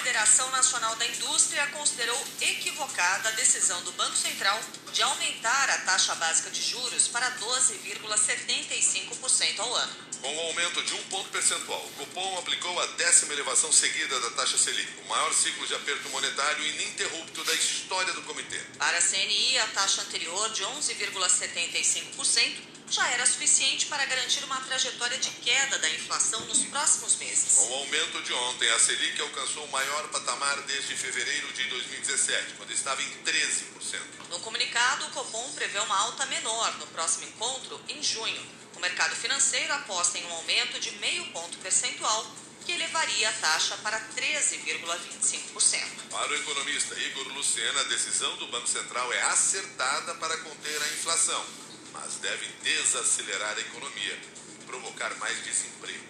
Confederação Nacional da Indústria considerou equivocada a decisão do Banco Central de aumentar a taxa básica de juros para 12,75% ao ano. Com o aumento de um ponto percentual, o Copom aplicou a décima elevação seguida da taxa Selic, o maior ciclo de aperto monetário ininterrupto da história do comitê. Para a CNI, a taxa anterior de 11,75% já era suficiente para garantir uma trajetória de queda da inflação nos próximos meses. Com o aumento de ontem, a Selic alcançou o maior patamar desde fevereiro de 2017, quando estava em 13%. No comunicado, o Copom prevê uma alta menor no próximo encontro, em junho. O mercado financeiro aposta em um aumento de meio ponto percentual, que elevaria a taxa para 13,25%. Para o economista Igor Lucena, a decisão do Banco Central é acertada para conter a inflação mas devem desacelerar a economia e provocar mais desemprego.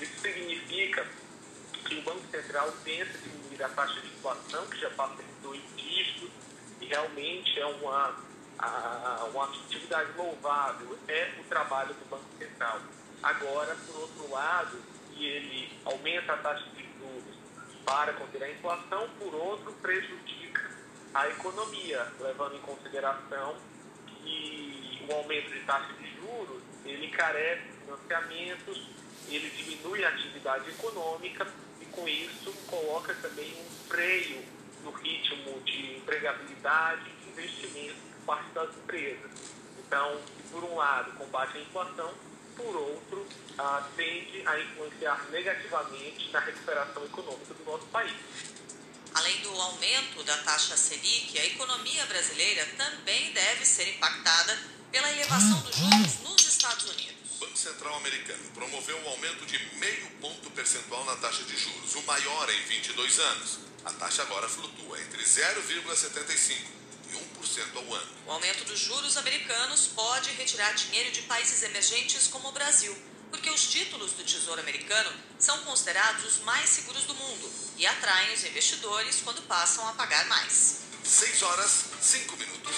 Isso significa que o Banco Central pensa diminuir a taxa de inflação, que já passa em dois dígitos, e realmente é uma, uma atividade louvável, é o trabalho do Banco Central. Agora, por outro lado, se ele aumenta a taxa de juros para conter a inflação, por outro, prejudica a economia, levando em consideração que o aumento de taxa de juros, ele carece de financiamentos, ele diminui a atividade econômica e com isso coloca também um freio no ritmo de empregabilidade e investimento por parte das empresas. Então, por um lado, combate a inflação, por outro, ah, tende a influenciar negativamente na recuperação econômica do nosso país. Além do aumento da taxa Selic, a economia brasileira também deve ser elevação dos juros nos Estados Unidos. O Banco Central americano promoveu um aumento de meio ponto percentual na taxa de juros, o maior em 22 anos. A taxa agora flutua entre 0,75% e 1% ao ano. O aumento dos juros americanos pode retirar dinheiro de países emergentes como o Brasil, porque os títulos do Tesouro Americano são considerados os mais seguros do mundo e atraem os investidores quando passam a pagar mais. 6 horas, 5 minutos.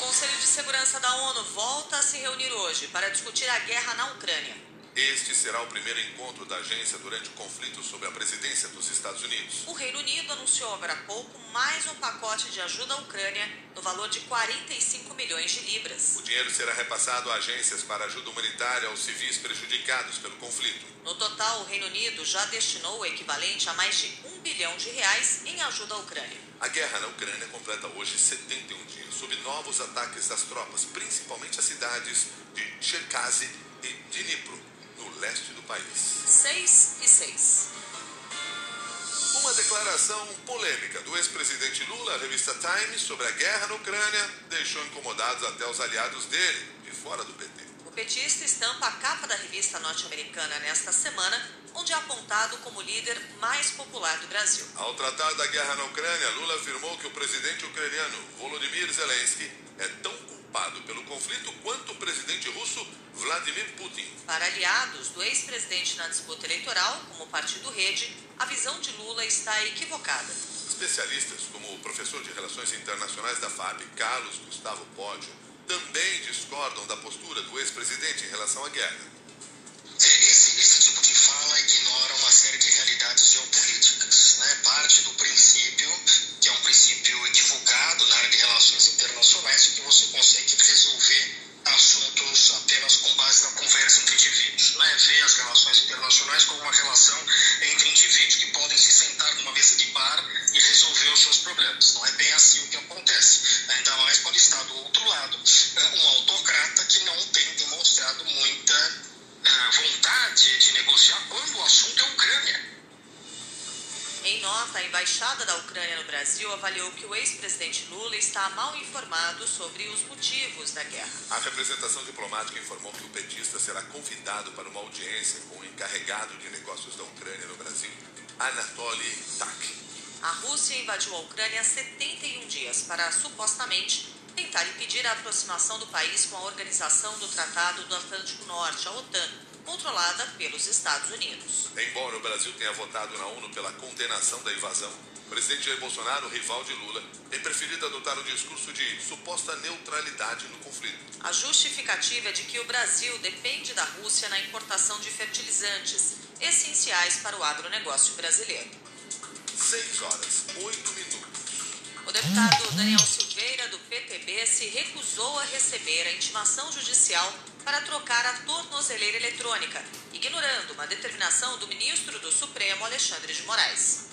Conselho de Segurança da ONU volta a se reunir hoje para discutir a guerra na Ucrânia. Este será o primeiro encontro da agência durante o conflito sob a presidência dos Estados Unidos. O Reino Unido anunciou agora há pouco mais um pacote de ajuda à Ucrânia no valor de 45 milhões de libras. O dinheiro será repassado a agências para ajuda humanitária aos civis prejudicados pelo conflito. No total, o Reino Unido já destinou o equivalente a mais de um bilhão de reais em ajuda à Ucrânia. A guerra na Ucrânia completa hoje 71 dias, sob novos ataques das tropas, principalmente as cidades de Cherkasy e Dnipro, 6 e 6. Uma declaração polêmica do ex-presidente Lula à revista Times sobre a guerra na Ucrânia deixou incomodados até os aliados dele, de fora do PT. O petista estampa a capa da revista norte-americana nesta semana onde é apontado como o líder mais popular do Brasil. Ao tratar da guerra na Ucrânia, Lula afirmou que o presidente ucraniano Volodymyr Zelensky é tão culpado pelo conflito quanto o presidente russo Vladimir Putin. Para aliados do ex-presidente na disputa eleitoral, como o Partido Rede, a visão de Lula está equivocada. Especialistas, como o professor de Relações Internacionais da FAB, Carlos Gustavo Pódio, também discordam da postura do ex-presidente em relação à guerra. Esse, esse tipo de fala ignora uma série de realidades geopolíticas. Né? Parte do princípio, que é um princípio equivocado na área de relações internacionais, de que você consegue resolver assuntos apenas com base na conversa entre indivíduos. Né? Ver as relações internacionais como uma relação entre indivíduos que podem se sentar numa mesa de bar e resolver os seus problemas. Não é bem assim o que acontece. Ainda mais quando está do outro lado né? um autocrata que não tem demonstrado muita vontade de negociar quando o assunto é Ucrânia. Em nota, a embaixada da Ucrânia no Brasil avaliou que o ex-presidente Lula está mal informado sobre os motivos da guerra. A representação diplomática informou que o petista será convidado para uma audiência com o encarregado de negócios da Ucrânia no Brasil, Anatoly Tak. A Rússia invadiu a Ucrânia há 71 dias para supostamente tentar impedir a aproximação do país com a Organização do Tratado do Atlântico Norte, a OTAN, controlada pelos Estados Unidos. Embora o Brasil tenha votado na ONU pela condenação da invasão, o presidente Jair Bolsonaro, rival de Lula, tem preferido adotar o discurso de suposta neutralidade no conflito. A justificativa é de que o Brasil depende da Rússia na importação de fertilizantes essenciais para o agronegócio brasileiro. 6 horas, 8 minutos. O deputado Daniel Silveira, do PTB, se recusou a receber a intimação judicial para trocar a tornozeleira eletrônica, ignorando uma determinação do ministro do Supremo, Alexandre de Moraes.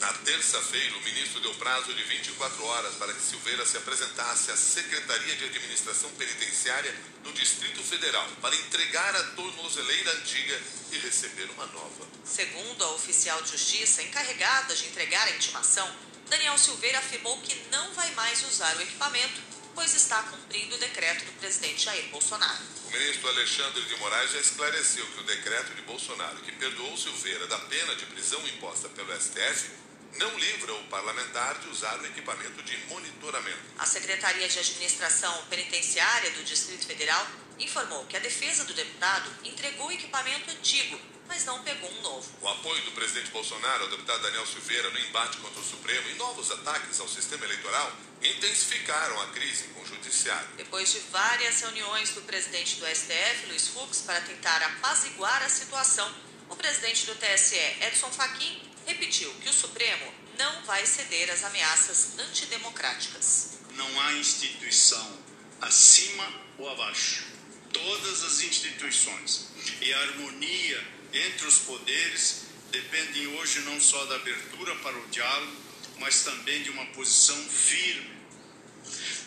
Na terça-feira, o ministro deu prazo de 24 horas para que Silveira se apresentasse à Secretaria de Administração Penitenciária do Distrito Federal para entregar a tornozeleira antiga e receber uma nova. Segundo a oficial de justiça encarregada de entregar a intimação, Daniel Silveira afirmou que não vai mais usar o equipamento, pois está cumprindo o decreto do presidente Jair Bolsonaro. O ministro Alexandre de Moraes já esclareceu que o decreto de Bolsonaro, que perdoou Silveira da pena de prisão imposta pelo STF, não livra o parlamentar de usar o equipamento de monitoramento. A Secretaria de Administração Penitenciária do Distrito Federal informou que a defesa do deputado entregou o equipamento antigo, mas não pegou um novo. O apoio do presidente Bolsonaro ao deputado Daniel Silveira no embate contra o Supremo e novos ataques ao sistema eleitoral intensificaram a crise com o Judiciário. Depois de várias reuniões do presidente do STF, Luiz Fux, para tentar apaziguar a situação, o presidente do TSE, Edson Fachin, repetiu que o Supremo não vai ceder às ameaças antidemocráticas. Não há instituição acima ou abaixo. Todas as instituições e a harmonia entre os poderes dependem hoje não só da abertura para o diálogo, mas também de uma posição firme.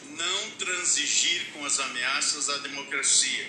Não transigir com as ameaças à democracia,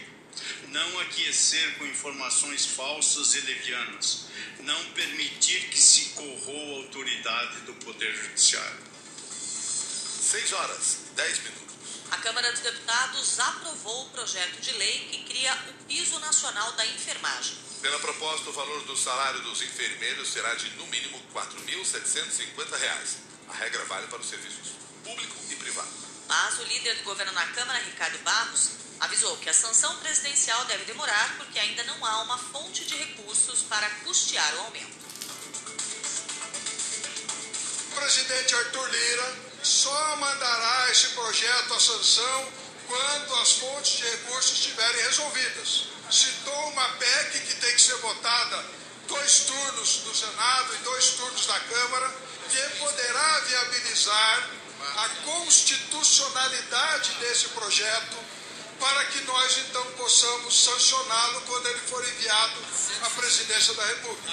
não aquecer com informações falsas e levianas, não permitir que se corroa a autoridade do Poder Judiciário. 6 horas, 10 minutos. A Câmara dos Deputados aprovou o projeto de lei que cria o Piso Nacional da Enfermagem. Pela proposta, o valor do salário dos enfermeiros será de, no mínimo, R$ 4.750. A regra vale para os serviços público e privado. Mas o líder do governo na Câmara, Ricardo Barros, avisou que a sanção presidencial deve demorar porque ainda não há uma fonte de recursos para custear o aumento. O presidente Arthur Lira só mandará esse projeto à sanção quando as fontes de recursos estiverem resolvidas. Citou uma PEC que tem que ser votada dois turnos no Senado e dois turnos na Câmara, que poderá viabilizar a constitucionalidade desse projeto para que nós então possamos sancioná-lo quando ele for enviado à presidência da República.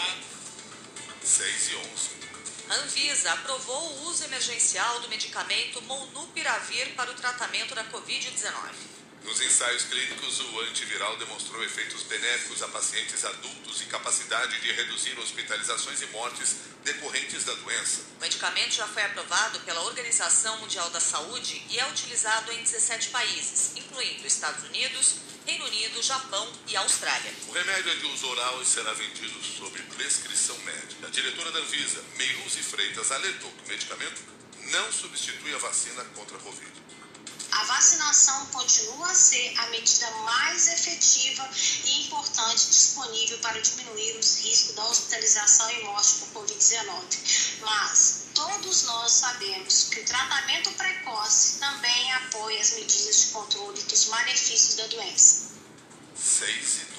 6 e 11. A Anvisa aprovou o uso emergencial do medicamento Molnupiravir para o tratamento da Covid-19. Nos ensaios clínicos, o antiviral demonstrou efeitos benéficos a pacientes adultos e capacidade de reduzir hospitalizações e mortes decorrentes da doença. O medicamento já foi aprovado pela Organização Mundial da Saúde e é utilizado em 17 países, incluindo Estados Unidos, Reino Unido, Japão e Austrália. O remédio é de uso oral e será vendido sob prescrição médica. A diretora da Anvisa, Meiruz Freitas, alertou que o medicamento não substitui a vacina contra a Covid. A vacinação continua a ser a medida mais efetiva e importante disponível para diminuir os riscos da hospitalização e morte por Covid-19. Mas todos nós sabemos que o tratamento precoce também apoia as medidas de controle dos malefícios da doença. 6 e 12.